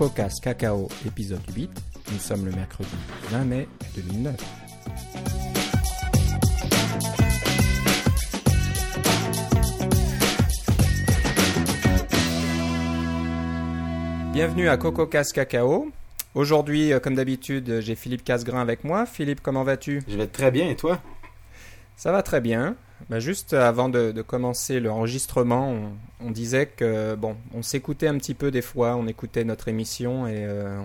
CocoCast Cacao épisode 8. Nous sommes le mercredi 20 mai 2009. Bienvenue à CocoCast Cacao. Aujourd'hui, euh, comme d'habitude, j'ai Philippe Casgrain avec moi. Philippe, comment vas-tu? Je vais très bien et toi? Ça va très bien. Bah, juste avant de, de commencer l'enregistrement, on, on, disait que bon, on s'écoutait un petit peu des fois, on écoutait notre émission et euh,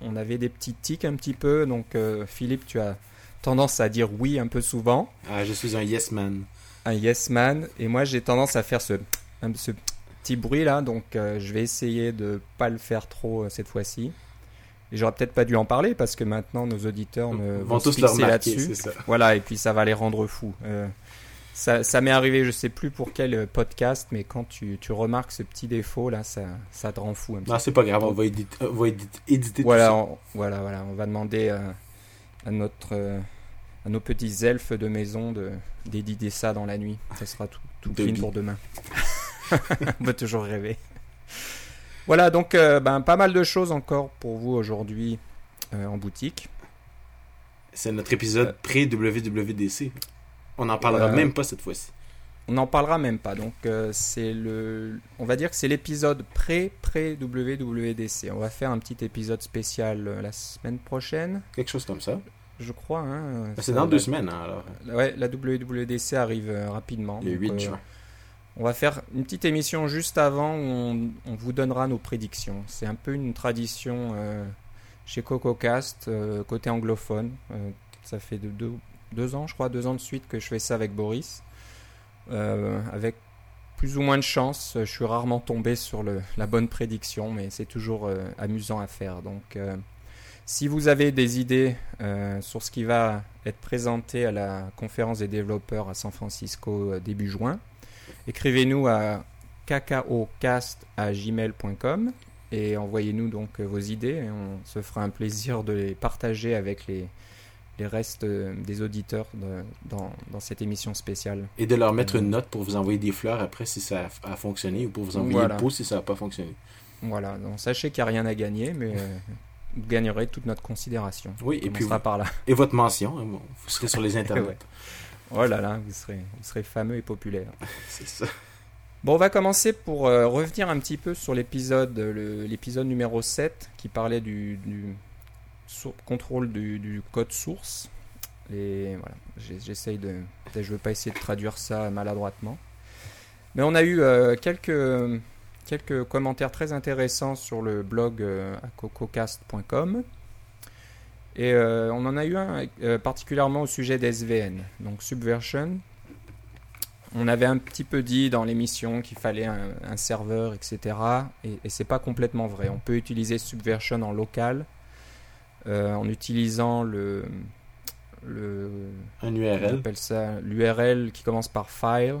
on, on, avait des petits tics un petit peu. Donc euh, Philippe, tu as tendance à dire oui un peu souvent. Ah, je suis un yes man. Un yes man et moi j'ai tendance à faire ce, ce petit bruit là, donc euh, je vais essayer de pas le faire trop euh, cette fois-ci. Et j'aurais peut-être pas dû en parler parce que maintenant nos auditeurs ne vont, vont tous se fixer là-dessus. Voilà, et puis ça va les rendre fous. Euh, ça, ça m'est arrivé, je sais plus pour quel podcast, mais quand tu, tu remarques ce petit défaut là, ça, ça te rend fou. Un non, c'est pas grave, on va éditer, on va éditer voilà, tout ça. On, voilà, voilà, on va demander à, à notre, à nos petits elfes de maison de d'éditer ça dans la nuit. Ça sera tout, tout clean pour demain. on peut toujours rêver. Voilà, donc euh, ben, pas mal de choses encore pour vous aujourd'hui euh, en boutique. C'est notre épisode euh, pré-WWDC. On n'en parlera même pas cette fois-ci. On n'en parlera même pas. Donc c'est le, on va dire que c'est l'épisode pré-pré-WWDC. On va faire un petit épisode spécial la semaine prochaine. Quelque chose comme ça. Je crois. Hein, c'est dans deux semaines hein, alors. Ouais, la WWDC arrive rapidement. Le 8 juin. On va faire une petite émission juste avant où on, on vous donnera nos prédictions. C'est un peu une tradition euh, chez CocoCast, euh, côté anglophone. Euh, ça fait de deux, deux, ans, je crois, deux ans de suite que je fais ça avec Boris. avec plus ou moins de chance, je suis rarement tombé sur la bonne prédiction, mais c'est toujours amusant à faire. Donc, si vous avez des idées sur ce qui va être présenté à la conférence des développeurs à San Francisco début juin, écrivez-nous à cacaocast@gmail.com et envoyez-nous donc vos idées. Et on se fera un plaisir de les partager avec les, les restes des auditeurs de, dans, dans, cette émission spéciale. Et de leur mettre une note pour vous envoyer des fleurs après si ça a, a fonctionné ou pour vous envoyer voilà. le pot si ça n'a pas fonctionné. Voilà, donc sachez qu'il n'y a rien à gagner, mais euh, vous gagnerez toute notre considération. Oui, et puis vous, par là. Et votre mention, hein, vous serez sur les internets. ouais. Oh là là, vous serez, vous serez fameux et populaire. C'est ça. Bon, on va commencer pour euh, revenir un petit peu sur l'épisode l'épisode numéro 7 qui parlait du, du contrôle du, code source. Et voilà, j'essaye de. Je veux pas essayer de traduire ça maladroitement. Mais on a eu euh, quelques, commentaires très intéressants sur le blog euh, à cococast.com. Et euh, on en a eu un particulièrement au sujet d'SVN, donc Subversion. On avait un petit peu dit dans l'émission qu'il fallait un, un, serveur, etc. Et, et c'est pas complètement vrai. On peut utiliser Subversion en local euh, en utilisant le, le un URL. On appelle ça l'URL qui commence par file.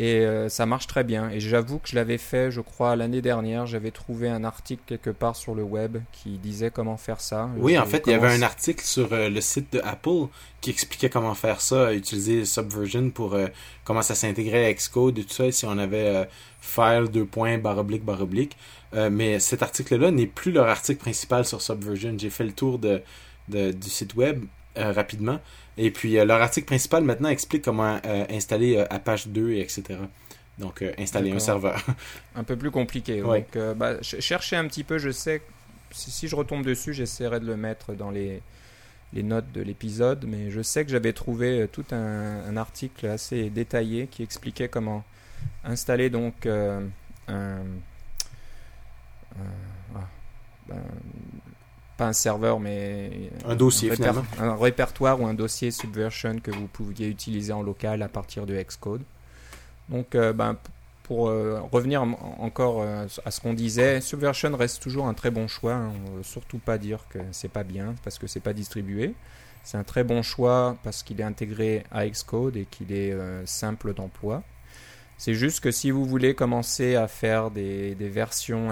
Et euh, ça marche très bien. Et j'avoue que je l'avais fait, je crois, l'année dernière. J'avais trouvé un article quelque part sur le web qui disait comment faire ça. Oui, en fait, il y avait un article sur euh, le site de Apple qui expliquait comment faire ça, utiliser Subversion pour euh, comment ça s'intégrait à Xcode et tout ça. Et si on avait file, deux points, barre oblique, barre oblique. mais cet article-là n'est plus leur article principal sur Subversion. J'ai fait le tour de, de du site web rapidement. Et puis, euh, leur article principal maintenant explique comment euh, installer euh, Apache 2 et etc. Donc, euh, installer un serveur. un peu plus compliqué. Ouais. Donc, bah, cherchez un petit peu. Je sais si, si je retombe dessus, j'essaierai de le mettre dans les, les notes de l'épisode. Mais je sais que j'avais trouvé tout un, un, article assez détaillé qui expliquait comment installer donc un. un ah, ben, pas un serveur, mais un dossier, un, réper un répertoire ou un dossier Subversion que vous pouviez utiliser en local à partir de Xcode. Donc, euh, ben, pour euh, revenir encore euh, à ce qu'on disait, Subversion reste toujours un très bon choix. Hein. On ne veut surtout pas dire que c'est pas bien parce que c'est pas distribué. C'est un très bon choix parce qu'il est intégré à Xcode et qu'il est simple d'emploi. C'est juste que si vous voulez commencer à faire des, des versions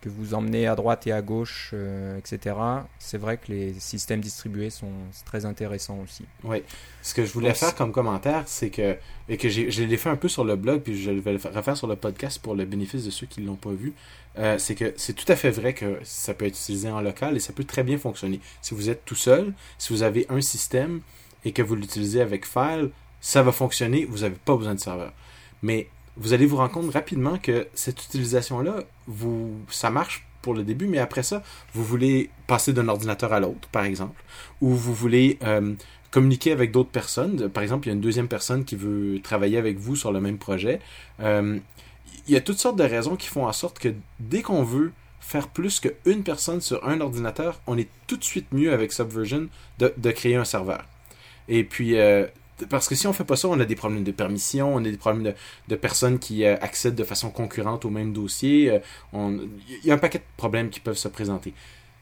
que vous emmenez à droite et à gauche, euh, etc. C'est vrai que les systèmes distribués sont très intéressants aussi. Oui. Ce que je voulais Donc, faire comme commentaire, c'est que, et que j'ai- je l'ai fait un peu sur le blog, puis je vais le fa- refaire sur le podcast pour le bénéfice de ceux qui ne l'ont pas vu, euh, c'est que c'est tout à fait vrai que ça peut être utilisé en local et ça peut très bien fonctionner. Si vous êtes tout seul, si vous avez un système et que vous l'utilisez avec File, ça va fonctionner, vous n'avez pas besoin de serveur. Mais vous allez vous rendre compte rapidement que cette utilisation-là, vous, ça marche pour le début, mais après ça, vous voulez passer d'un ordinateur à l'autre, par exemple, ou vous voulez euh, communiquer avec d'autres personnes. Par exemple, il y a une deuxième personne qui veut travailler avec vous sur le même projet. Euh, il y a toutes sortes de raisons qui font en sorte que dès qu'on veut faire plus qu'une personne sur un ordinateur, on est tout de suite mieux avec Subversion de, créer un serveur. Et puis, euh, parce que si on fait pas ça, on a des problèmes de permission, on a des problèmes de, personnes qui euh, accèdent de façon concurrente au même dossier. euh, Il y a un paquet de problèmes qui peuvent se présenter.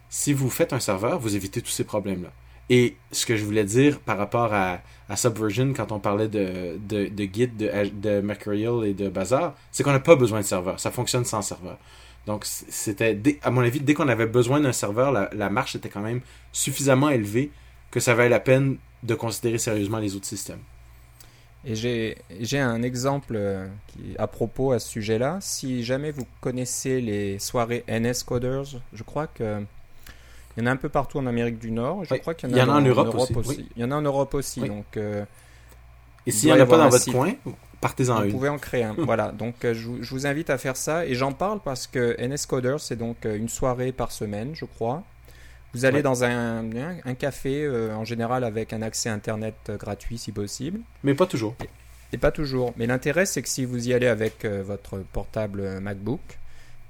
Si vous faites un serveur, vous évitez tous ces problèmes-là. Et ce que je voulais dire par rapport à, Subversion, quand on parlait de, de, Git, de, Mercurial et de Bazaar, c'est qu'on n'a pas besoin de serveur. Ça fonctionne sans serveur. Donc, c'était, à mon avis, dès qu'on avait besoin d'un serveur, la, la marche était quand même suffisamment élevée que ça valait la peine de considérer sérieusement les autres systèmes. Et j'ai un exemple euh, qui, à propos à ce sujet-là. Si jamais vous connaissez les soirées NS Coders, je crois que il y en a un peu partout en Amérique du Nord. Je Oui, crois qu'il il y en a en Europe aussi, Il y en a en Europe aussi. Oui. Donc, euh, Et Il s'il n'y en a pas dans votre coin, partez-en vous une. pouvez en créer un. voilà. Donc, euh, je, vous- je vous invite à faire ça. Et j'en parle parce que NS Coders, c'est donc une soirée par semaine, je crois. Vous allez Ouais. dans un, un- un café, euh, en général avec un accès Internet euh, gratuit si possible. Mais pas toujours. Et pas toujours. Mais l'intérêt, c'est que si vous y allez avec euh, votre portable MacBook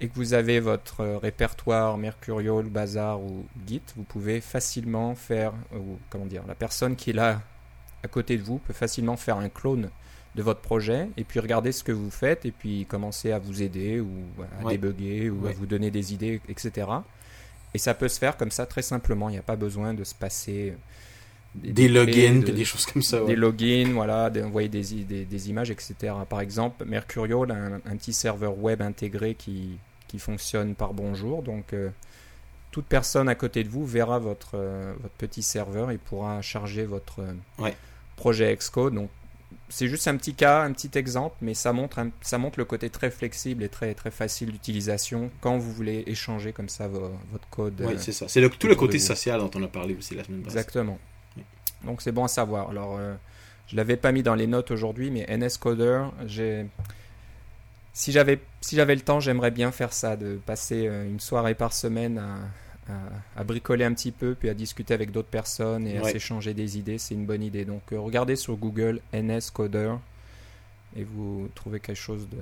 et que vous avez votre répertoire Mercurial, Bazaar ou Git, vous pouvez facilement faire, ou comment dire, la personne qui est là à côté de vous peut facilement faire un clone de votre projet et puis regarder ce que vous faites et puis commencer à vous aider ou à Ouais. débugger ou à vous donner des idées, etc. Et ça peut se faire comme ça très simplement. Il n'y a pas besoin de se passer euh, Des logins, de- des choses comme ça. ouais. des logins, voilà, d'envoyer des, i- des, des images, etc. Par exemple, Mercurial a un, un petit serveur web intégré qui, qui fonctionne par bonjour. Donc, euh, toute personne à côté de vous verra votre, euh, votre petit serveur et pourra charger votre euh, Ouais. projet Xcode. Donc, c'est juste un petit cas, un petit exemple, mais ça montre, un- ça montre le côté très flexible et très, très facile d'utilisation quand vous voulez échanger comme ça vo- votre code. Oui, euh, c'est ça. C'est le- tout le côté social dont on a parlé aussi la semaine passée. Exactement. Oui. Donc c'est bon à savoir. Alors, euh, je l'avais pas mis dans les notes aujourd'hui, mais NS Coder, j'ai. Si j'avais si le temps, j'aimerais bien faire ça, de passer euh, une soirée par semaine à, à- à bricoler un petit peu, puis à discuter avec d'autres personnes et à s'échanger des idées. C'est une bonne idée. Donc euh, regardez sur Google NS Coder et vous trouvez quelque chose de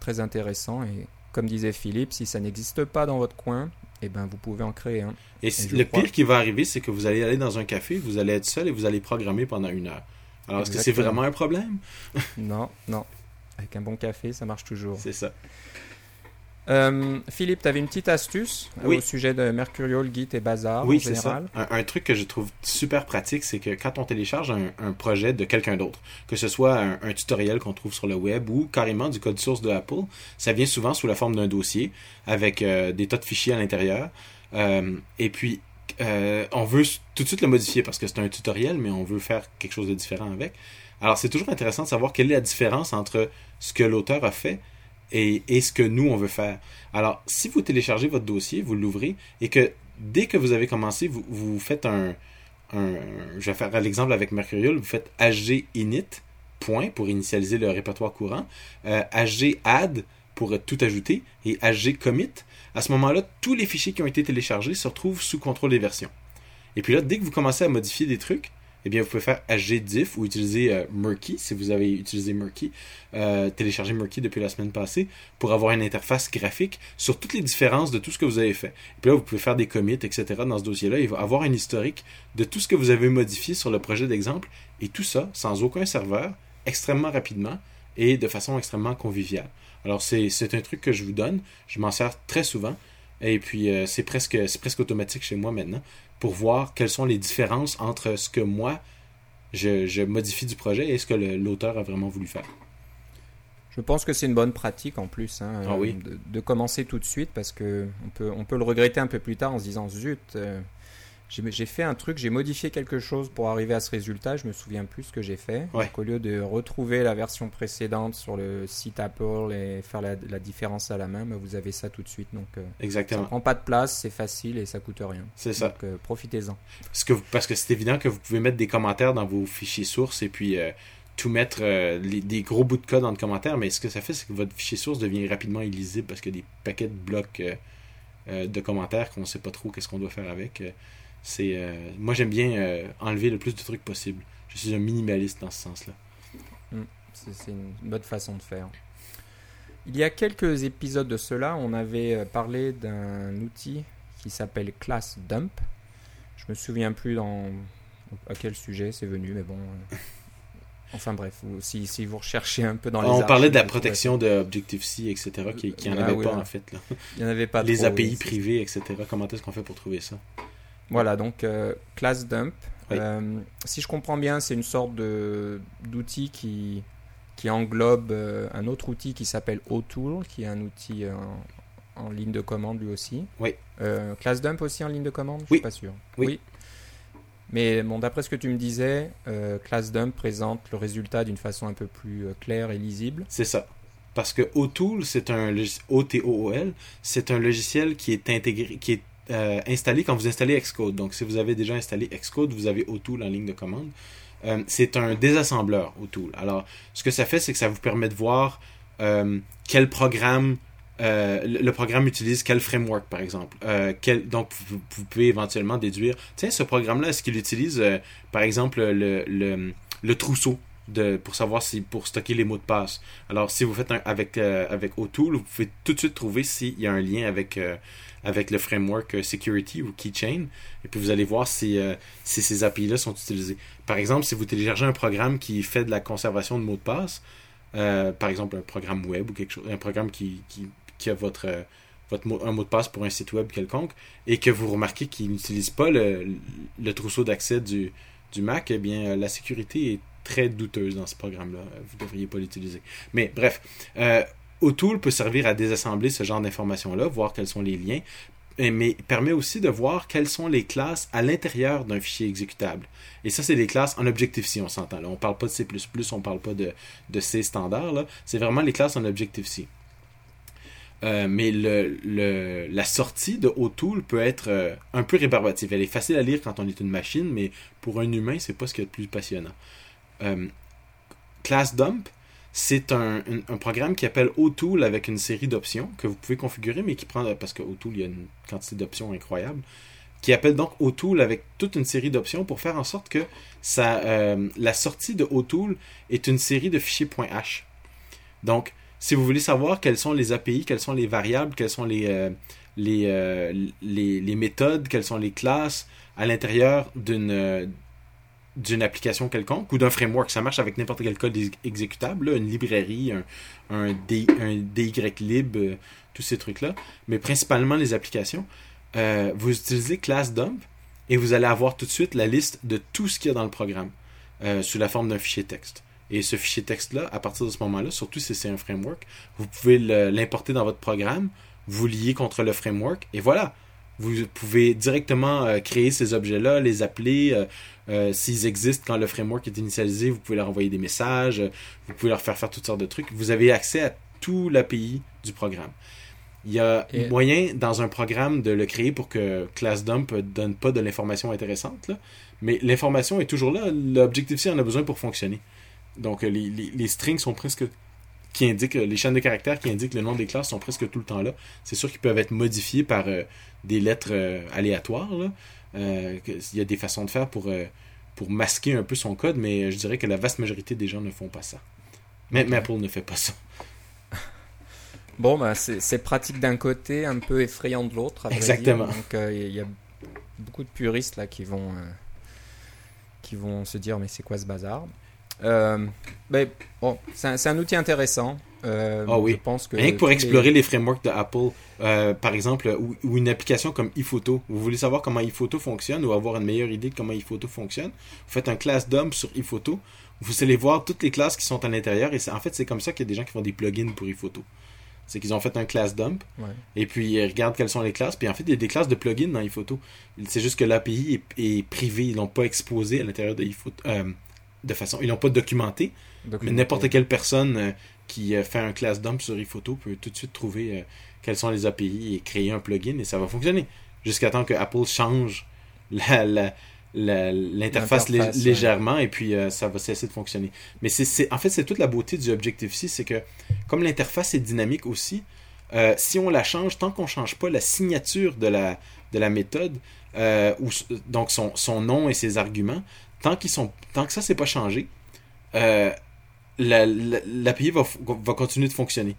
très intéressant. Et comme disait Philippe, si ça n'existe pas dans votre coin, eh ben vous pouvez en créer un. Et le crois. pire qui va arriver, c'est que vous allez aller dans un café, vous allez être seul et vous allez programmer pendant une heure. Alors, est-ce que c'est vraiment un problème? Non, non. Avec un bon café, ça marche toujours. C'est ça. Euh, Philippe, tu avais une petite astuce euh, Oui. au sujet de Mercurial, Git et Bazaar oui, en c'est ça. Un, un truc que je trouve super pratique, c'est que quand on télécharge un, un projet de quelqu'un d'autre, que ce soit un, un tutoriel qu'on trouve sur le web ou carrément du code source de Apple, ça vient souvent sous la forme d'un dossier avec euh, des tas de fichiers à l'intérieur. Euh, et puis, on veut tout de suite le modifier parce que c'est un tutoriel, mais on veut faire quelque chose de différent avec. Alors, c'est toujours intéressant de savoir quelle est la différence entre ce que l'auteur a fait et, ce que nous, on veut faire. Alors, si vous téléchargez votre dossier, vous l'ouvrez, et que dès que vous avez commencé, vous, faites un, Je vais faire l'exemple avec Mercurial, vous faites hg init, point, pour initialiser le répertoire courant, euh, hg add, pour euh, tout ajouter, et hg commit. À ce moment-là, tous les fichiers qui ont été téléchargés se retrouvent sous contrôle des versions. Et puis là, dès que vous commencez à modifier des trucs, eh bien, vous pouvez faire hgdiff ou utiliser euh, Murky, si vous avez utilisé Murky, euh, téléchargé Murky depuis la semaine passée, pour avoir une interface graphique sur toutes les différences de tout ce que vous avez fait. Et puis là, vous pouvez faire des commits, etc. dans ce dossier-là. Il va avoir un historique de tout ce que vous avez modifié sur le projet d'exemple, et tout ça sans aucun serveur, extrêmement rapidement et de façon extrêmement conviviale. Alors, c'est un truc que je vous donne. Je m'en sers très souvent. Et puis, euh, c'est presque, presque automatique chez moi maintenant pour voir quelles sont les différences entre ce que moi, je, je modifie du projet et ce que l'auteur a vraiment voulu faire. Je pense que c'est une bonne pratique en plus hein, Ah oui. de, de commencer tout de suite parce que on peut, on peut le regretter un peu plus tard en se disant zut, euh, j'ai fait un truc, j'ai modifié quelque chose pour arriver à ce résultat, je me souviens plus ce que j'ai fait. Ouais. Donc, au lieu de retrouver la version précédente sur le site Apple et faire la, la différence à la main, bah, vous avez ça tout de suite. Donc euh, ça Exactement. prend pas de place, c'est facile et ça coûte rien. C'est ça. Donc euh, profitez-en. Parce que, parce que c'est évident que vous pouvez mettre des commentaires dans vos fichiers sources et puis euh, tout mettre les- des gros bouts de code dans le commentaire, mais ce que ça fait, c'est que votre fichier source devient rapidement illisible parce a des paquets de blocs de commentaires qu'on ne sait pas trop qu'est-ce qu'on doit faire avec. C'est euh, Moi, j'aime bien euh, enlever le plus de trucs possible. Je suis un minimaliste dans ce sens-là. C'est c'est une bonne façon de faire. Il y a quelques épisodes de cela, on avait euh, parlé d'un outil qui s'appelle Class Dump. Je me souviens plus dans à quel sujet c'est venu, mais bon. Enfin bref, si, si vous recherchez un peu dans les On parlait de la protection de Objective-C, etc., qui, qui en Ah avait oui, pas ouais. en fait. là. Il n'y en avait pas Les trop, API oui, privés, etc. Comment est-ce qu'on fait pour trouver ça? Voilà, donc euh, Class Dump. Oui. Euh, si je comprends bien, c'est une sorte de d'outil qui, qui englobe euh, un autre outil qui s'appelle OTool, qui est un outil euh, en, en ligne de commande lui aussi. Oui. Class Dump aussi en ligne de commande? Je Oui. suis pas sûr. Oui. Mais bon, d'après ce que tu me disais, Class Dump présente le résultat d'une façon un peu plus claire et lisible. C'est ça. Parce que OTool, c'est un O-T-O-O-L, c'est un logiciel qui est intégré, qui est euh, installé quand vous installez Xcode. Donc, si vous avez déjà installé Xcode, vous avez OTool en ligne de commande. Euh, c'est un désassembleur OTool. Alors, ce que ça fait, c'est que ça vous permet de voir euh, quel programme euh, le programme utilise quel framework, par exemple. Donc, vous, pouvez éventuellement déduire, tiens, ce programme-là, est-ce qu'il utilise, par exemple, le, trousseau de, pour savoir si pour stocker les mots de passe? Alors, si vous faites un, avec, avec O'Toole, vous pouvez tout de suite trouver s'il y a un lien avec, avec le framework euh, Security ou Keychain. Et puis, vous allez voir si, euh, ces API-là sont utilisés. Par exemple, si vous téléchargez un programme qui fait de la conservation de mots de passe, euh, par exemple un programme web ou quelque chose, un programme qui, a votre, un mot de passe pour un site web quelconque, et que vous remarquez qu'il n'utilise pas le, le trousseau d'accès du, Mac, eh bien, la sécurité est très douteuse dans ce programme-là. Vous ne devriez pas l'utiliser. Mais bref, O'Toole peut servir à désassembler ce genre d'informations-là, voir quels sont les liens, mais permet aussi de voir quelles sont les classes à l'intérieur d'un fichier exécutable. Et ça, c'est des classes en Objective-C, on s'entend. Là. On parle pas de C++, on parle pas de, C standard. là. C'est vraiment les classes en Objective-C. Euh, mais le, le- la sortie de O'Toole peut être euh, un peu rébarbative. Elle est facile à lire quand on est une machine, mais pour un humain, c'est pas ce qu'il y a de plus passionnant. Euh, Class Dump, c'est un, programme qui appelle O'Toole avec une série d'options que vous pouvez configurer, mais qui prend, parce que O'Toole, il y a une quantité d'options incroyable, qui appelle donc O'Toole avec toute une série d'options pour faire en sorte que euh, la sortie de O'Toole est une série de fichiers .h. Donc, si vous voulez savoir quelles sont les API, quelles sont les variables, quelles sont les, euh, les, euh, méthodes, quelles sont les classes à l'intérieur d'une euh, d'une application quelconque ou d'un framework. Ça marche avec n'importe quel code ex- exécutable, une librairie, un, un, D, un DYLib, euh, tous ces trucs-là, mais principalement les applications. Euh, vous utilisez class dump et vous allez avoir tout de suite la liste de tout ce qu'il y a dans le programme euh, sous la forme d'un fichier texte. Et ce fichier texte-là, à partir de ce moment-là, surtout si c'est un framework, vous pouvez l'importer dans votre programme, vous lier contre le framework, et voilà. Vous pouvez directement euh, créer ces objets-là, les appeler. euh, euh, S'ils existent quand le framework est initialisé, vous pouvez leur envoyer des messages, vous pouvez leur faire faire toutes sortes de trucs. Vous avez accès à tout l'API du programme. Il y a Et- moyen dans un programme de le créer pour que ClassDump ne donne pas de l'information intéressante, là. mais l'information est toujours là. L'Objective-C en a besoin pour fonctionner. Donc les, les- les strings sont presque qui indiquent les chaînes de caractères qui indiquent le nom des classes sont presque tout le temps là. C'est sûr qu'ils peuvent être modifiés par euh, des lettres euh, aléatoires. là. Euh, Il y a des façons de faire pour, euh, pour masquer un peu son code, mais je dirais que la vaste majorité des gens ne font pas ça. Même Apple ne fait pas ça. Bon, bah, c'est pratique d'un côté, un peu effrayant de l'autre. Exactement. dire. Donc, euh, il y a beaucoup de puristes là qui vont, euh, qui vont se dire mais c'est quoi ce bazar? Euh, bon, c'est un, outil intéressant. Euh, Ah oui. Je pense que Rien que pour explorer les- les frameworks de Apple, euh, par exemple, ou, ou une application comme iPhoto. Vous voulez savoir comment iPhoto fonctionne ou avoir une meilleure idée de comment iPhoto fonctionne? Vous faites un class dump sur iPhoto. vous allez voir toutes les classes qui sont à l'intérieur. Et en fait, c'est comme ça qu'il y a des gens qui font des plugins pour iPhoto. C'est qu'ils ont fait un class dump. Et puis, ils regardent quelles sont les classes. Puis, en fait, il y a des classes de plugins dans iPhoto. C'est juste que l'API est, privé. Ils l'ont pas exposé à l'intérieur de iPhoto. Euh, de façon. Ils l'ont pas documenté. Mais n'importe quelle personne euh, qui euh, fait un class dump sur iPhoto peut tout de suite trouver quelles sont les API et créer un plugin. Et ça va fonctionner. Jusqu'à temps que Apple change la l'interface légèrement et puis euh, ça va cesser de fonctionner. Mais c'est en fait c'est toute la beauté du Objective-C, c'est que comme l'interface est dynamique aussi, euh, si on la change, tant qu'on change pas la signature de la, de la méthode, euh, ou donc son, son, nom et ses arguments, tant, qu'ils sont, tant que ça c'est pas changé, l'API va, va continuer de fonctionner.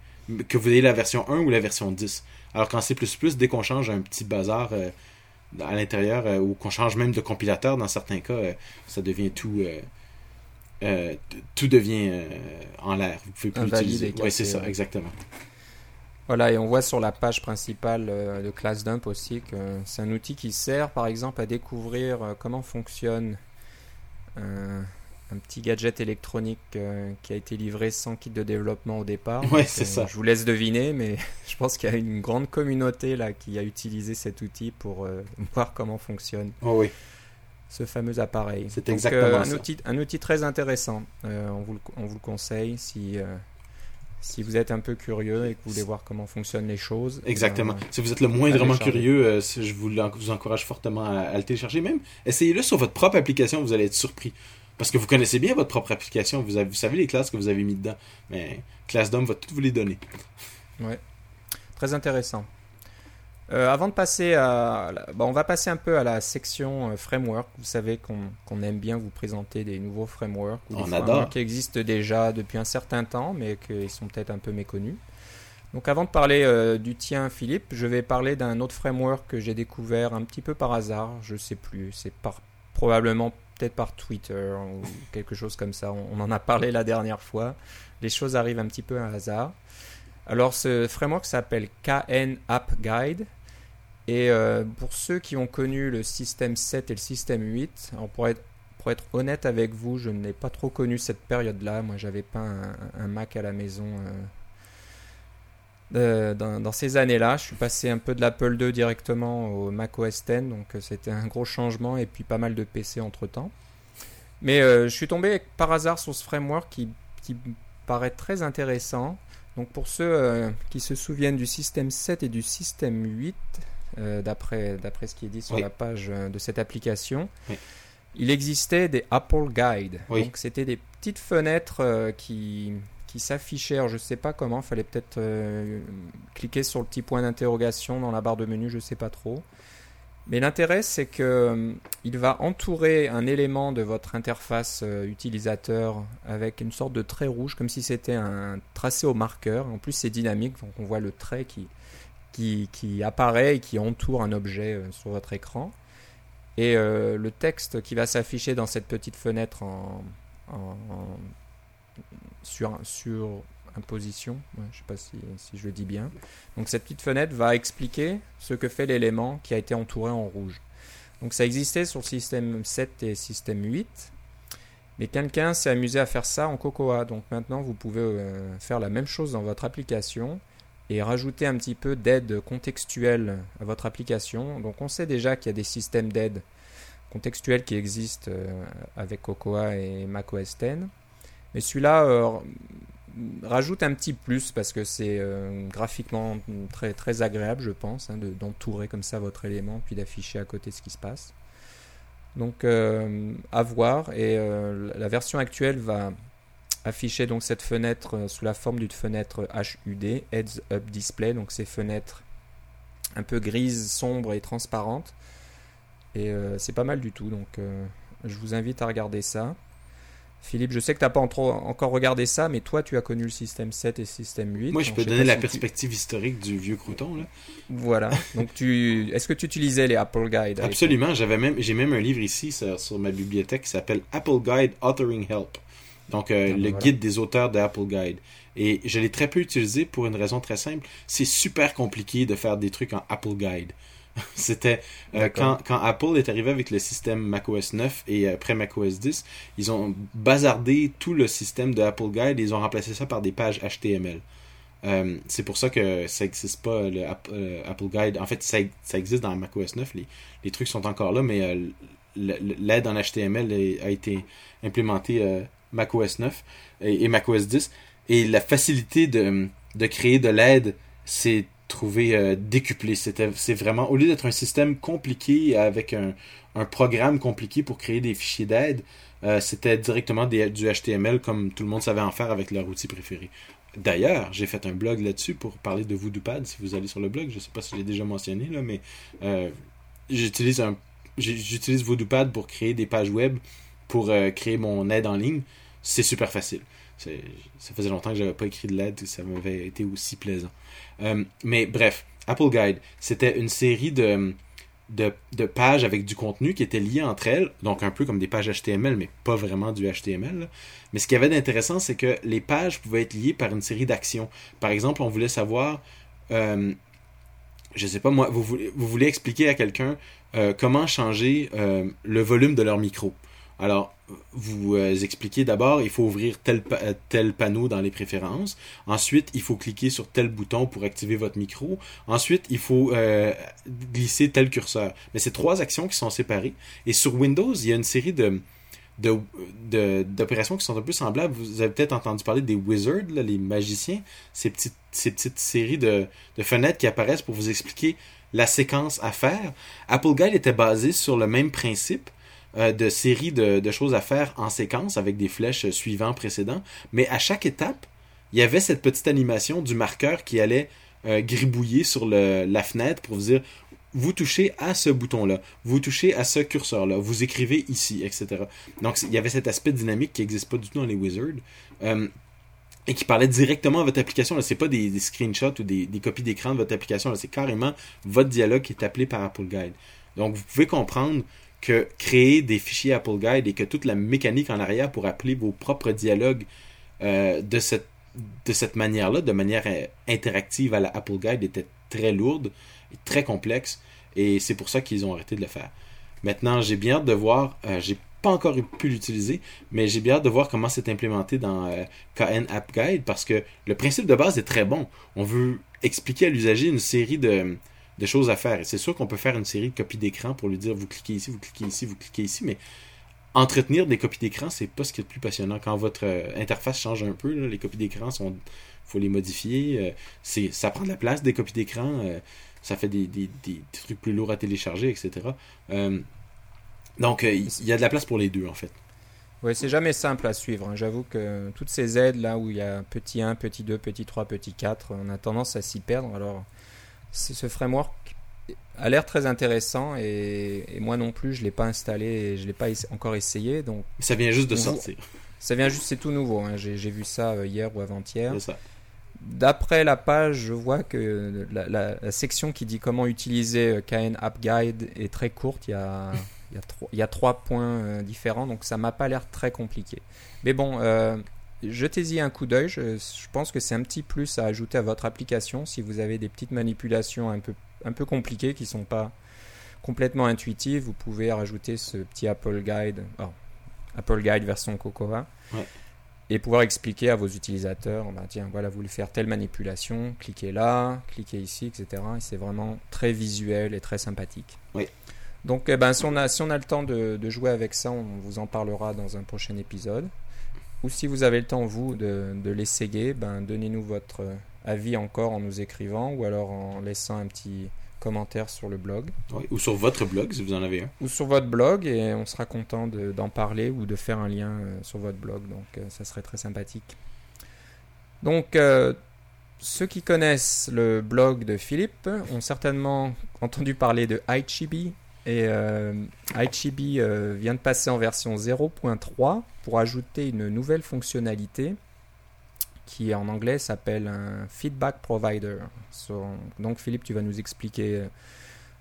Que vous ayez la version 1 ou la version 10. Alors qu'en C++, dès qu'on change un petit bazar à l'intérieur euh, ou qu'on change même de compilateur dans certains cas, euh, ça devient tout. Euh, tout devient en l'air. Vous pouvez plus l'utiliser. Oui, c'est ça, exactement. Voilà, et on voit sur la page principale de ClassDump aussi que c'est un outil qui sert par exemple à découvrir comment fonctionne un petit gadget électronique euh, qui a été livré sans kit de développement au départ. Ouais, c'est ça. Je vous laisse deviner, mais je pense qu'il y a une grande communauté là qui a utilisé cet outil pour euh, voir comment fonctionne. Oh oui. Ce fameux appareil. C'est exactement euh, un ça. Outil, un outil très intéressant. on, vous le, on vous le conseille si si vous êtes un peu curieux et que vous voulez voir comment fonctionnent les choses. Exactement. si vous êtes le moindrement curieux, je vous, vous encourage fortement à, à, le télécharger. Même, essayez-le sur votre propre application, vous allez être surpris. Parce que vous connaissez bien votre propre application, vous, avez, vous savez les classes que vous avez mis dedans. Mais ClassDOM va tout vous les donner. Ouais. Très intéressant. Euh, avant de passer à. Bon, on va passer un peu à la section euh, framework. Vous savez qu'on aime bien vous présenter des nouveaux frameworks ou des on frameworks qui existent déjà depuis un certain temps, mais qui sont peut-être un peu méconnus. Donc avant de parler euh, du tien, Philippe, je vais parler d'un autre framework que j'ai découvert un petit peu par hasard. Je sais plus. C'est par, probablement peut-être par Twitter ou quelque chose comme ça. On, en a parlé la dernière fois. Les choses arrivent un petit peu à hasard. Alors ce framework s'appelle KN App Guide. Et euh, pour ceux qui ont connu le système 7 et le système 8, pour, être, pour être honnête avec vous, je n'ai pas trop connu cette période-là. Moi, j'avais pas un, Mac à la maison euh, dans, ces années-là. Je suis passé un peu de l'Apple II directement au Mac OS X, donc euh, c'était un gros changement et puis pas mal de PC entre-temps. Mais je suis tombé par hasard sur ce framework qui, qui paraît très intéressant. Donc pour ceux qui se souviennent du système 7 et du système 8, euh, d'après, ce qui est dit sur la page euh, de cette application. Il existait des Apple Guide. Donc c'était des petites fenêtres euh, qui, qui s'affichaient. je ne sais pas comment, il fallait peut-être cliquer sur le petit point d'interrogation dans la barre de menu, je ne sais pas trop. Mais l'intérêt, c'est que il va entourer un élément de votre interface utilisateur avec une sorte de trait rouge, comme si c'était un tracé au marqueur. En plus, c'est dynamique, donc on voit le trait qui, qui, apparaît et qui entoure un objet euh, sur votre écran. Et euh, le texte qui va s'afficher dans cette petite fenêtre en, sur, sur imposition, je ne sais pas si, je le dis bien. Donc cette petite fenêtre va expliquer ce que fait l'élément qui a été entouré en rouge. Donc ça existait sur système 7 et système 8. Mais quelqu'un s'est amusé à faire ça en Cocoa. Donc maintenant, vous pouvez euh, faire la même chose dans votre application et rajouter un petit peu d'aide contextuelle à votre application. Donc on sait déjà qu'il y a des systèmes d'aide contextuels qui existent euh, avec Cocoa et macOS X. Mais celui-là euh, rajoute un petit plus parce que c'est euh, graphiquement très, très agréable, je pense, hein, d'entourer comme ça votre élément puis d'afficher à côté ce qui se passe. Donc à voir et la version actuelle va afficher donc cette fenêtre euh, sous la forme d'une fenêtre HUD, Heads Up Display, donc ces fenêtres un peu grises, sombres et transparentes. Et euh, c'est pas mal du tout, donc euh, je vous invite à regarder ça. Philippe, je sais que tu n'as pas encore regardé ça, mais toi, tu as connu le système 7 et le système 8. Moi, je peux donner la perspective historique du vieux crouton. Là. Voilà. Donc, tu... est-ce que tu utilisais les Apple Guide? Absolument. J'avais même... J'ai même un livre ici sur ma bibliothèque qui s'appelle Apple Guide Authoring Help. Donc, euh, ah, ben le guide des auteurs de Apple Guide. Et je l'ai très peu utilisé pour une raison très simple. C'est super compliqué de faire des trucs en Apple Guide. C'était euh, quand, quand, Apple est arrivé avec le système macOS 9 et après macOS 10, ils ont bazardé tout le système de Apple Guide et ils ont remplacé ça par des pages HTML. c'est pour ça que ça n'existe pas le Apple Guide. En fait, ça, ça, existe dans macOS 9. Les, les trucs sont encore là, mais l'aide en HTML a été implémentée macOS 9 et, macOS 10. Et la facilité de, créer de l'aide s'est trouvée euh, décuplée. C'est vraiment, au lieu d'être un système compliqué avec un, programme compliqué pour créer des fichiers d'aide, euh, c'était directement du HTML comme tout le monde savait en faire avec leur outil préféré. D'ailleurs, j'ai fait un blog là-dessus pour parler de VoodooPad. Si vous allez sur le blog, je ne sais pas si je l'ai déjà mentionné, là, mais euh, j'utilise j'utilise VoodooPad pour créer des pages web, pour créer mon aide en ligne. C'est super facile ça faisait longtemps que j'avais pas écrit de l'aide, ça m'avait été aussi plaisant. Euh, mais bref, Apple Guide, c'était une série de, pages avec du contenu qui était lié entre elles, donc un peu comme des pages HTML, mais pas vraiment du HTML. Mais ce qu'il y avait d'intéressant, c'est que les pages pouvaient être liées par une série d'actions. Par exemple, on voulait savoir, euh, je sais pas moi, vous voulez, expliquer à quelqu'un euh, comment changer euh, le volume de leur micro. Alors, vous euh, expliquez d'abord, il faut ouvrir tel, euh, tel panneau dans les préférences. Ensuite, il faut cliquer sur tel bouton pour activer votre micro. Ensuite, il faut euh, glisser tel curseur. Mais c'est trois actions qui sont séparées. Et sur Windows, il y a une série de d'opérations qui sont un peu semblables. Vous avez peut-être entendu parler des wizards, les magiciens, ces petites, séries de fenêtres qui apparaissent pour vous expliquer la séquence à faire. Apple Guide était basé sur le même principe, euh, de séries de, choses à faire en séquence avec des flèches suivant précédent. Mais à chaque étape, il y avait cette petite animation du marqueur qui allait euh, gribouiller sur la fenêtre pour vous dire vous touchez à ce bouton-là, vous touchez à ce curseur-là, vous écrivez ici, etc. Donc il y avait cet aspect dynamique qui n'existe pas du tout dans les Wizards. Euh, et qui parlait directement à votre application. Ce n'est pas des, screenshots ou des copies d'écran de votre application. C'est carrément votre dialogue qui est appelé par Apple Guide. Donc, vous pouvez comprendre que créer des fichiers Apple Guide et que toute la mécanique en arrière pour appeler vos propres dialogues euh, de cette, manière-là, de manière euh, interactive à la Apple Guide, était très lourde et très complexe. Et c'est pour ça qu'ils ont arrêté de le faire. Maintenant, j'ai bien hâte de voir, euh, j'ai pas encore pu l'utiliser, mais j'ai bien hâte de voir comment c'est implémenté dans KN App Guide parce que le principe de base est très bon. On veut expliquer à l'usager une série de, de choses à faire. C'est sûr qu'on peut faire une série de copies d'écran pour lui dire vous cliquez ici, vous cliquez ici, vous cliquez ici, mais entretenir des copies d'écran, c'est pas ce qui est le plus passionnant. Quand votre euh, interface change un peu, les copies d'écran sont faut les modifier. Euh, ça prend de la place des copies d'écran. Euh, ça fait des, trucs plus lourds à télécharger, etc. donc il y a de la place pour les deux en fait. Oui, c'est jamais simple à suivre. Hein. J'avoue que toutes ces aides là où il y a petit 1, petit 2, petit 3, petit 4, on a tendance à s'y perdre. Alors ce framework a l'air très intéressant et, moi non plus je l'ai pas installé et je l'ai pas encore essayé donc ça vient juste de sortir. Ça vient juste c'est tout nouveau hein. j'ai vu ça euh, hier ou avant-hier. D'après la page je vois que la, section qui dit comment utiliser euh, KN App Guide est très courte. Il y a il y a, trois, points euh, différents donc ça m'a pas l'air très compliqué. Mais bon jetez-y un coup d'œil. Je, pense que c'est un petit plus à ajouter à votre application si vous avez des petites manipulations un peu, un peu compliquées qui ne sont pas complètement intuitives. Vous pouvez rajouter ce petit Apple Guide, oh, Apple Guide version Cocoa. Et pouvoir expliquer à vos utilisateurs, bah, tiens, voilà, vous voulez faire telle manipulation, cliquez là, cliquez ici, etc. Et c'est vraiment très visuel et très sympathique. Oui. Donc, eh ben, si, on a, si on a le temps de, de jouer avec ça, on vous en parlera dans un prochain épisode ou si vous avez le temps, vous, de, de l'essayer, ben, donnez-nous votre avis encore en nous écrivant ou alors en laissant un petit commentaire sur le blog. ou sur votre blog, si vous en avez un. Ou sur votre blog, et on sera content d'en parler ou de faire un lien euh, sur votre blog. Donc, euh, ça serait très sympathique. Donc, euh, ceux qui connaissent le blog de Philippe ont certainement entendu parler de Ichibi et euh, euh, vient de passer en version 0.3 pour ajouter une nouvelle fonctionnalité qui en anglais s'appelle un feedback provider. donc Philippe, tu vas nous expliquer euh,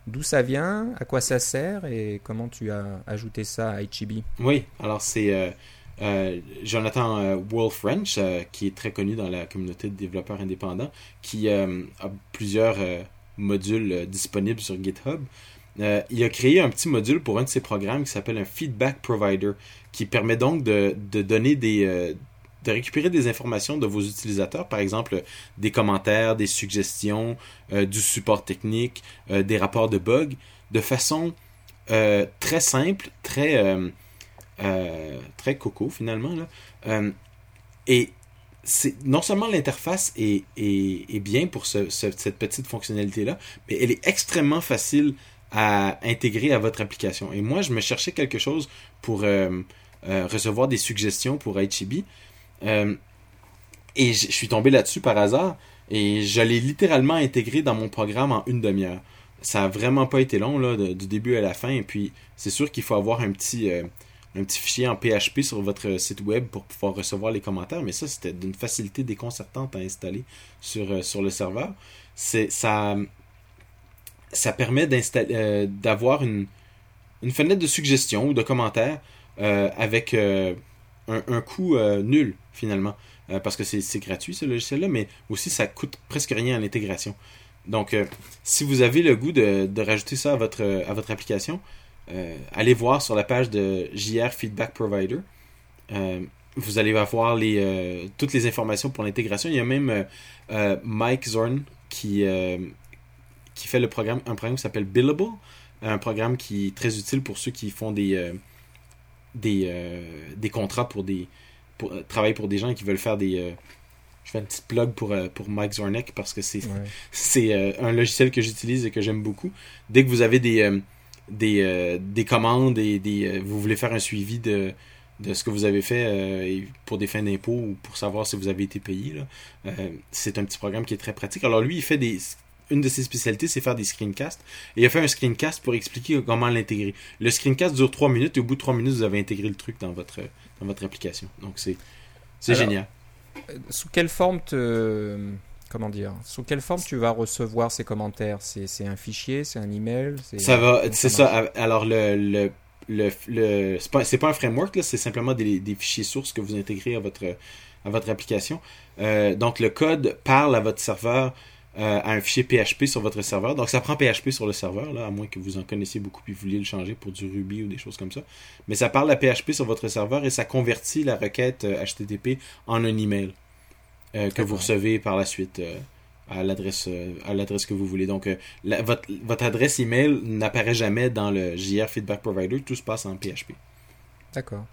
d'où ça vient, à quoi ça sert et comment tu as ajouté ça à HEB. Oui, alors c'est euh, Jonathan Wolf French, qui est très connu dans la communauté de développeurs indépendants, qui a plusieurs modules disponibles sur GitHub. Il a créé un petit module pour un de ses programmes qui s'appelle un Feedback Provider, qui permet donc de, donner des, de récupérer des informations de vos utilisateurs, par exemple des commentaires, des suggestions, euh, du support technique, euh, des rapports de bugs, de façon euh, très simple, très, très coco finalement. et c'est non seulement l'interface est, est, bien pour cette petite fonctionnalité-là, mais elle est extrêmement facile à intégrer à votre application. Et moi, je me cherchais quelque chose pour recevoir des suggestions pour HEB. Euh, et je suis tombé là-dessus par hasard et je l'ai littéralement intégré dans mon programme en une demi-heure. Ça a vraiment pas été long là, du début à la fin. Et puis c'est sûr qu'il faut avoir un petit, euh, un petit fichier en PHP sur votre site web pour pouvoir recevoir les commentaires. Mais ça, c'était d'une facilité déconcertante à installer sur, euh, sur le serveur. C'est ça, ça permet d'avoir une, une fenêtre de suggestion ou de commentaires avec un, coût euh, nul finalement. Euh, parce que c'est gratuit ce logiciel-là, mais aussi ça coûte presque rien à l'intégration. Donc, euh, si vous avez le goût de, rajouter ça à votre, à votre application, allez voir sur la page de JR Feedback Provider. vous allez avoir les, toutes les informations pour l'intégration. Il y a même Mike Zorn qui, qui fait le programme, un programme qui s'appelle Billable, un programme qui est très utile pour ceux qui font des, des, euh, des contrats pour des. Pour, euh, travailler pour des gens qui veulent faire des. Euh, je fais une petite plug pour, pour Mike Zornek parce que c'est c'est un logiciel que j'utilise et que j'aime beaucoup. Dès que vous avez des, des, des commandes et des, vous voulez faire un suivi de, de ce que vous avez fait pour des fins d'impôt ou pour savoir si vous avez été payé. c'est un petit programme qui est très pratique. Alors lui, il fait des une de ses spécialités, c'est faire des screencasts. Et il a fait un screencast pour expliquer comment l'intégrer. Le screencast dure 3 minutes et au bout de 3 minutes, vous avez intégré le truc dans votre, dans votre application. Donc c'est, c'est génial. Euh, sous quelle forme te... Comment dire Sous quelle forme tu vas recevoir ces commentaires? C'est, c'est un fichier, c'est un email Ça va, c'est ça. Alors le, le, le, c'est, pas, c'est pas un framework, là, c'est simplement des, des, fichiers sources que vous intégrez à votre, à votre application. Euh, donc le code parle à votre serveur euh, à un fichier PHP sur votre serveur. Donc ça prend PHP sur le serveur, là, à moins que vous en connaissiez beaucoup et vous vouliez le changer pour du Ruby ou des choses comme ça. Mais ça parle à PHP sur votre serveur et ça convertit la requête HTTP euh, en un email euh, que vous recevez par la suite à l'adresse à l'adresse que vous voulez. Donc votre, votre adresse email n'apparaît jamais dans le JR Feedback Provider, tout se passe en PHP. D'accord.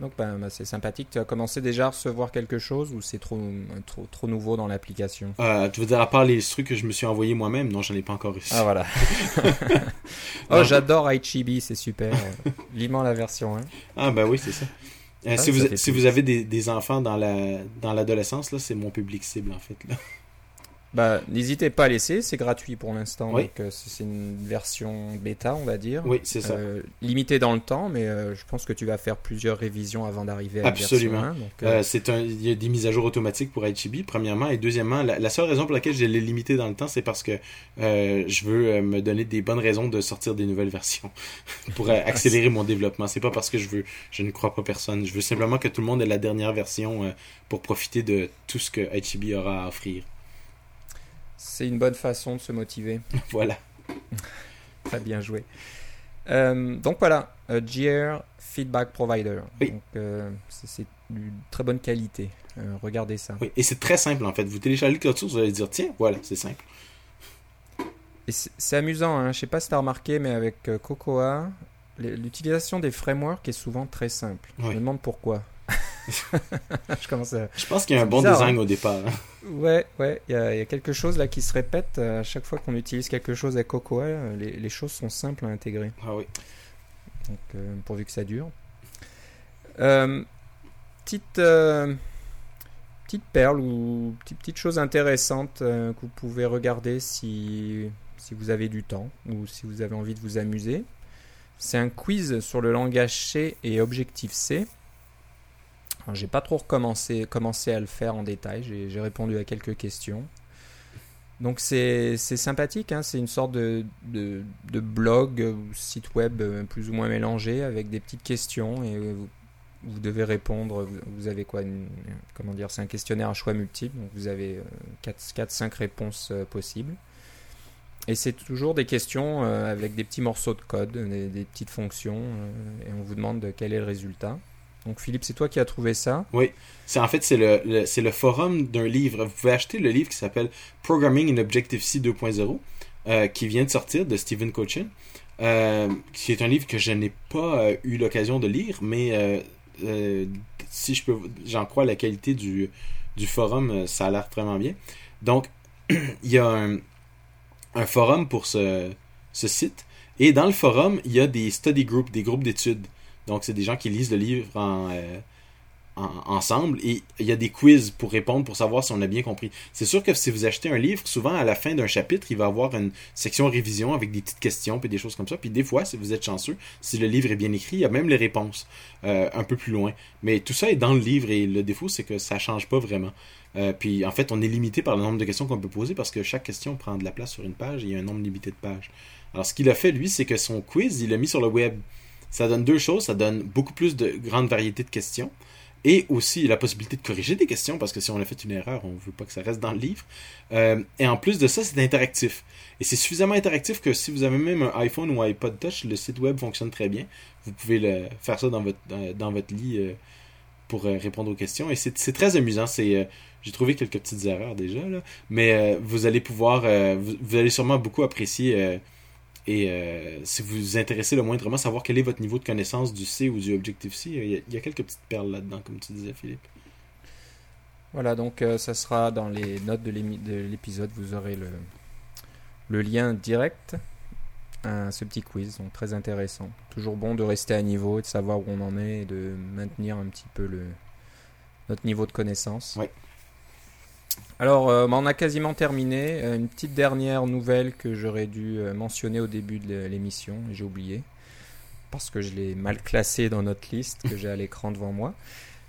Donc ben, ben, c'est sympathique. Tu as commencé déjà à recevoir quelque chose ou c'est trop, trop, trop nouveau dans l'application? Euh, Tu veux dire à part les trucs que je me suis envoyé moi-même? Non, j'en ai pas encore reçu. Ah voilà. oh, j'adore Ichibi, c'est super. Vivement la version Ah ben oui, c'est ça. Euh, ah, si, vous, si vous avez des, des enfants dans la dans l'adolescence, là, c'est mon public cible en fait. Là. Bah, n'hésitez pas à laisser, c'est gratuit pour l'instant. Donc, euh, c'est une version bêta, on va dire. Oui, c'est ça. Euh, limitée dans le temps, mais euh, je pense que tu vas faire plusieurs révisions avant d'arriver à Absolument. la version 1. c'est un, il y a des mises à jour automatiques pour HIB, premièrement. Et deuxièmement, la, seule raison pour laquelle je l'ai limité dans le temps, c'est parce que je veux me donner des bonnes raisons de sortir des nouvelles versions pour accélérer mon développement. C'est pas parce que je veux, je ne crois pas personne. Je veux simplement que tout le monde ait la dernière version pour profiter de tout ce que HIB aura à offrir. C'est une bonne façon de se motiver. voilà. Très bien joué. Euh, donc voilà, GR Feedback Provider. Oui. Euh, c'est une très bonne qualité. Euh, regardez ça. Oui, et c'est très simple en fait. Vous téléchargez le code vous allez dire tiens, voilà, c'est simple. Et c'est amusant, hein? je sais pas si tu as remarqué, mais avec Cocoa, l'utilisation des frameworks est souvent très simple. Je me demande pourquoi. je commence Je pense qu'il y a un bon design hein. au départ. Hein. Ouais, ouais, il y, a, quelque chose là qui se répète euh, à chaque fois qu'on utilise quelque chose avec Cocoa. Euh, les, choses sont simples à intégrer. Ah oui. Donc, euh, pourvu que ça dure. petite, petite perle ou petite, petite chose intéressante que vous pouvez regarder si, si vous avez du temps ou si vous avez envie de vous amuser. C'est un quiz sur le langage C et Objective-C. J'ai pas trop commencé à le faire en détail, j'ai répondu à quelques questions. Donc c'est sympathique, hein. c'est une sorte de, blog ou site web euh, plus ou moins mélangé avec des petites questions et vous, vous devez répondre. Vous, avez quoi Comment dire C'est un questionnaire à choix multiple, donc vous avez 4-5 euh, réponses euh, possibles. Et c'est toujours des questions euh, avec des petits morceaux de code, des, petites fonctions, euh, et on vous demande de quel est le résultat. Donc Philippe, c'est toi qui as trouvé ça. Oui, c'est en fait c'est le, c'est forum d'un livre. Vous pouvez acheter le livre qui s'appelle Programming in Objective-C 2.0, euh, qui vient de sortir de Stephen Cochin, euh, qui est un livre que je n'ai pas euh, eu l'occasion de lire, mais euh, euh, si je peux, j'en crois la qualité du, forum, euh, ça a l'air vraiment bien. Donc, il y a un, un forum pour ce, ce site, et dans le forum, il y a des study groups, des groupes d'études. Donc, c'est des gens qui lisent le livre euh, en- ensemble et il y a des quiz pour répondre pour savoir si on a bien compris. C'est sûr que si vous achetez un livre, souvent à la fin d'un chapitre, il va avoir une section révision avec des petites questions puis des choses comme ça. Puis des fois, si vous êtes chanceux, si le livre est bien écrit, il y a même les réponses euh, un peu plus loin. Mais tout ça est dans le livre et le défaut, c'est que ça change pas vraiment. Euh, puis en fait, on est limité par le nombre de questions qu'on peut poser parce que chaque question prend de la place sur une page et il y a un nombre limité de pages. Alors ce qu'il a fait, lui, c'est que son quiz, il l'a mis sur le web. Ça donne deux choses. Ça donne beaucoup plus de grande variété de questions et aussi la possibilité de corriger des questions parce que si on a fait une erreur, on veut pas que ça reste dans le livre. Euh, et en plus de ça, c'est interactif. Et c'est suffisamment interactif que si vous avez même un iPhone ou un iPod Touch, le site web fonctionne très bien. Vous pouvez le, faire ça dans votre, dans, votre lit euh, pour euh, répondre aux questions. Et c'est très amusant. J'ai trouvé quelques petites erreurs déjà, là, mais vous allez pouvoir, vous, allez sûrement beaucoup apprécier et euh, si vous vous intéressez le moindrement savoir quel est votre niveau de connaissance du C ou du Objective-C, il y, a- il y a quelques petites perles là-dedans, comme tu disais, Philippe. Voilà, donc euh, ça sera dans les notes de l'épisode, vous aurez le, le lien direct à ce petit quiz, donc très intéressant. Toujours bon de rester à niveau, de savoir où on en est et de maintenir un petit peu le, notre niveau de connaissance. Ouais. Alors, euh, bah, on a quasiment terminé. Euh, Une petite dernière nouvelle que j'aurais dû euh, mentionner au début de l'émission, j'ai oublié, parce que je l'ai mal classé dans notre liste que j'ai à l'écran devant moi.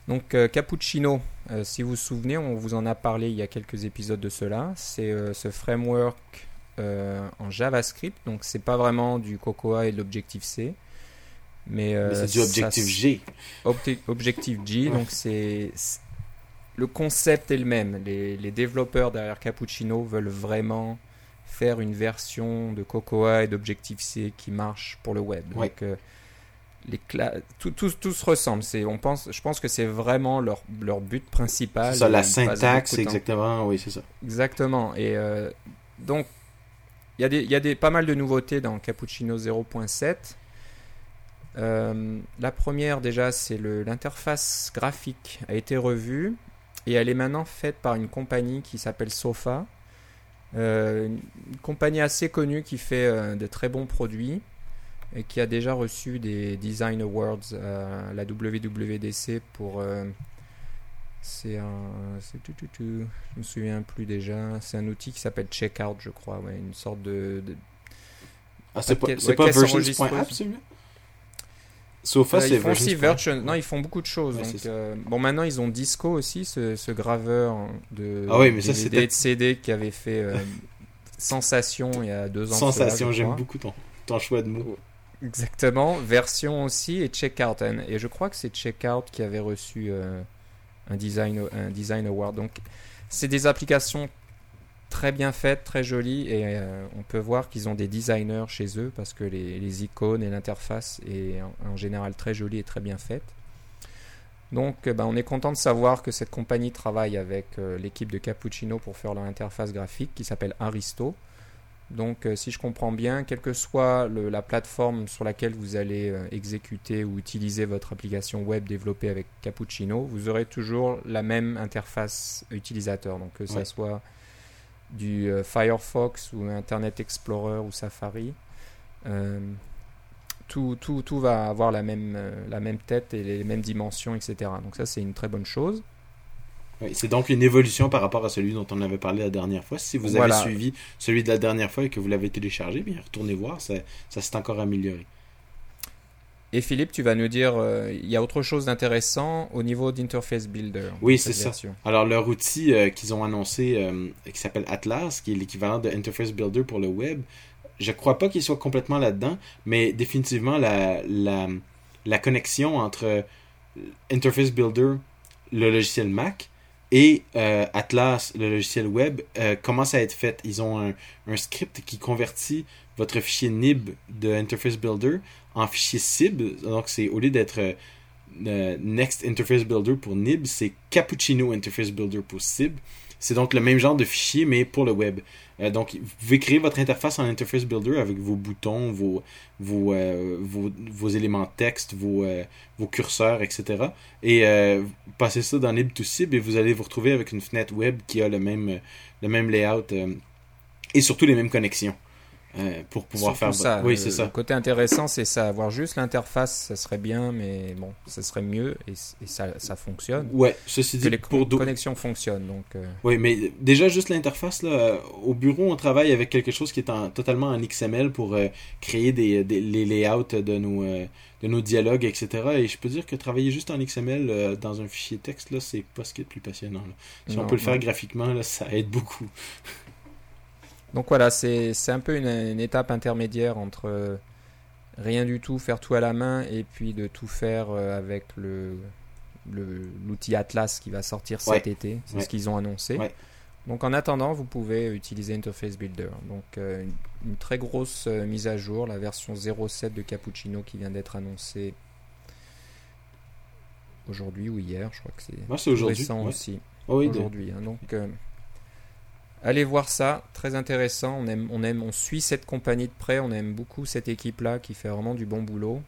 Donc, Cappuccino, si vous vous souvenez, on vous en a parlé il y a quelques épisodes de cela. C'est ce framework en JavaScript, donc c'est pas vraiment du Cocoa et de l'Objective-C. Mais, Mais c'est du Objective-G. Obte- Objective G, Ouais. donc c'est- le concept est le même. Les, les développeurs derrière Cappuccino veulent vraiment faire une version de Cocoa et d'Objective C qui marche pour le web. Ouais. Donc euh, les tout, tout, tout se ressemble. C'est, on pense, je pense que c'est vraiment leur, leur but principal. C'est ça, la syntaxe, exactement, oui, c'est ça. Exactement. Et euh, donc, il y a, des, y a des, pas mal de nouveautés dans Cappuccino 0.7. Euh, la première, déjà, c'est l'interface graphique a été revue et elle est maintenant faite par une compagnie qui s'appelle Sofa. Euh, une compagnie assez connue qui fait euh, de très bons produits et qui a déjà reçu des Design Awards à la WWDC pour. euh, c'est un. tout, tout, tout. Je me souviens plus déjà. C'est un outil qui s'appelle Checkout, je crois. Ouais, une sorte de. de- Ah, c'est pas, ouais, pas versions.app, celui-là Sofa, Euh, c'est ils font aussi. Non, ils font beaucoup de choses. Ouais, donc, euh, bon, maintenant ils ont Disco aussi, ce, ce graveur de Ah oui, mais ça, DVD de CD qui avait fait euh, sensation il y a deux ans. Sensation, j'aime beaucoup ton, ton choix de mots. Exactement, version aussi et Checkout. Et je crois que c'est Checkout qui avait reçu euh, un, design, un design award. Donc, c'est des applications très bien faites, très jolies. Et euh, on peut voir qu'ils ont des designers chez eux parce que les, les icônes et l'interface est en, en général très jolie et très bien faite. Donc, euh, ben, on est content de savoir que cette compagnie travaille avec euh, l'équipe de Cappuccino pour faire leur interface graphique qui s'appelle Aristo. Donc, euh, si je comprends bien, quelle que soit le- la plateforme sur laquelle vous allez exécuter ou utiliser votre application web développée avec Cappuccino, vous aurez toujours la même interface utilisateur. Donc, que Ouais. soit du euh, Firefox ou Internet Explorer ou Safari, euh, tout, tout, tout va avoir la même, euh, la même tête et les mêmes dimensions, etc. Donc, ça, c'est une très bonne chose. Oui, c'est donc une évolution par rapport à celui dont on avait parlé la dernière fois. Si vous Voilà. avez suivi celui de la dernière fois et que vous l'avez téléchargé, bien retournez voir, ça, ça s'est encore amélioré. Et Philippe, tu vas nous dire, euh, il y a autre chose d'intéressant au niveau d'Interface Builder. Oui, c'est ça. Alors, leur outil euh, qu'ils ont annoncé, euh, qui s'appelle Atlas, qui est l'équivalent de Interface Builder pour le web, je crois pas qu'il soit complètement là-dedans, mais définitivement, la, la, la connexion entre Interface Builder, le logiciel Mac, et Atlas, le logiciel web, commencent à être faites. Ils ont un, un, script qui convertit votre fichier nib de Interface Builder en fichier SIB. Donc, c'est au lieu d'être euh, Next Interface Builder pour nib, c'est Cappuccino Interface Builder pour SIB. C'est donc le même genre de fichier, mais pour le web. Euh, donc, vous pouvez créer votre interface en Interface Builder avec vos boutons, vos, vos, euh, vos, éléments texte, vos, vos curseurs, etc. Et passer ça dans Nib2Sib et vous allez vous retrouver avec une fenêtre web qui a le même, le même layout et surtout les mêmes connexions. Euh, pour pouvoir faire ça. Oui, c'est ça. Le côté intéressant, c'est ça. Avoir juste l'interface, ça serait bien, mais bon, ça serait mieux et, ça, ça, fonctionne. Ouais, ceci dit, que les pour connexions fonctionnent. Donc, euh. Oui, mais déjà, juste l'interface, là, au bureau, on travaille avec quelque chose qui est en, totalement en XML pour euh, créer des, des, les layouts de nos, de nos dialogues, etc. Et je peux dire que travailler juste en XML dans un fichier texte, là, c'est pas ce qui est le plus passionnant. Si on peut le faire graphiquement, là, ça aide beaucoup. Donc voilà, c'est un peu une, étape intermédiaire entre euh, rien du tout, faire tout à la main, et puis de tout faire euh, avec le l'outil Atlas qui va sortir cet été. C'est ce qu'ils ont annoncé. Donc en attendant, vous pouvez utiliser Interface Builder. Donc euh, une, très grosse mise à jour, la version 0.7 de Cappuccino qui vient d'être annoncée aujourd'hui ou hier, je crois que c'est récent aussi. Oh aujourd'hui. Hein. donc Allez voir ça, très intéressant. On aime, on aime, on suit cette compagnie de près. On aime beaucoup cette équipe-là qui fait vraiment du bon boulot.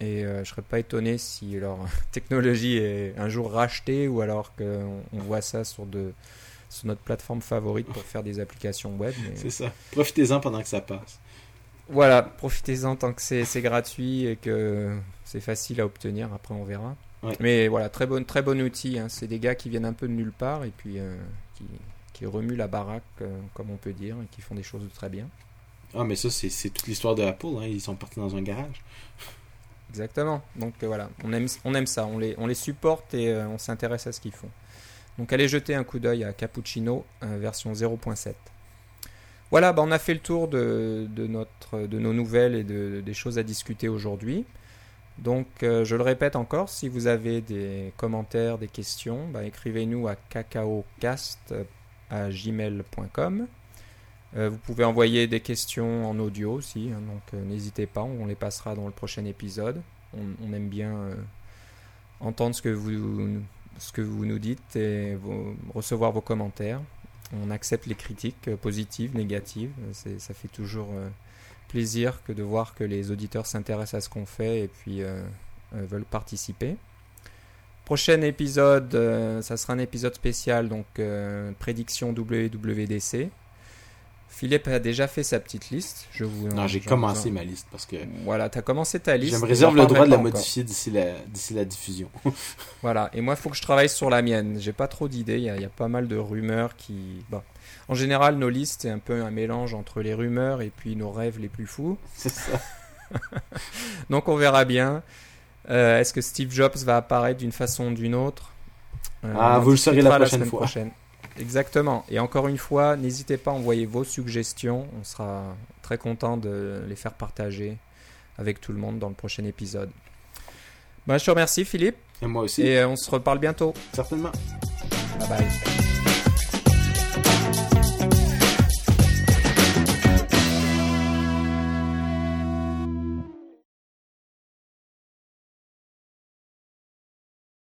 Et euh, je serais pas étonné si leur technologie est un jour rachetée ou alors qu'on on voit ça sur, de, sur notre plateforme favorite pour faire des applications web. C'est ça. Profitez-en pendant que ça passe. Voilà, profitez-en tant que c'est gratuit et que c'est facile à obtenir. Après, on verra. Mais voilà, très bon, très bon outil. Hein. C'est des gars qui viennent un peu de nulle part et puis euh, qui, qui remuent la baraque, euh, comme on peut dire, et qui font des choses de très bien. Ah, mais ça, c'est toute l'histoire de Apple. Hein. Ils sont partis dans un garage. Exactement. Donc euh, voilà, on aime, on aime ça. On les, on les supporte et euh, on s'intéresse à ce qu'ils font. Donc allez jeter un coup d'œil à Cappuccino version 0.7. Voilà, bah, on a fait le tour de, de, notre, de nos nouvelles et de, des choses à discuter aujourd'hui. Donc, je le répète encore, si vous avez des commentaires, des questions, bah, écrivez-nous à gmail.com. Euh, vous pouvez envoyer des questions en audio aussi, hein, donc euh, n'hésitez pas, on les passera dans le prochain épisode. On, aime bien euh, entendre ce que, vous, ce que vous nous dites et recevoir vos commentaires. On accepte les critiques positives, négatives. Ça fait toujours plaisir que de voir que les auditeurs s'intéressent à ce qu'on fait et puis veulent participer. Prochain épisode, euh, ça sera un épisode spécial, donc euh, prédiction WWDC. Philippe a déjà fait sa petite liste. Je vous, non, j'ai commencé ma liste parce que. Voilà, tu as commencé ta liste. Je me réserve le droit de la modifier d'ici la, d'ici la diffusion. voilà, et moi, il faut que je travaille sur la mienne. J'ai pas trop d'idées. Il y, y, a pas mal de rumeurs qui. Bon. En général, nos listes, c'est un peu un mélange entre les rumeurs et puis nos rêves les plus fous. C'est ça. Donc, on verra bien. Euh, est-ce que Steve Jobs va apparaître d'une façon ou d'une autre euh, Ah, vous le saurez la prochaine fois. Exactement. Et encore une fois, n'hésitez pas à envoyer vos suggestions. On sera très content de les faire partager avec tout le monde dans le prochain épisode. Bah, je te remercie, Philippe. Et moi aussi. Et euh, on se reparle bientôt. Certainement. Bye bye.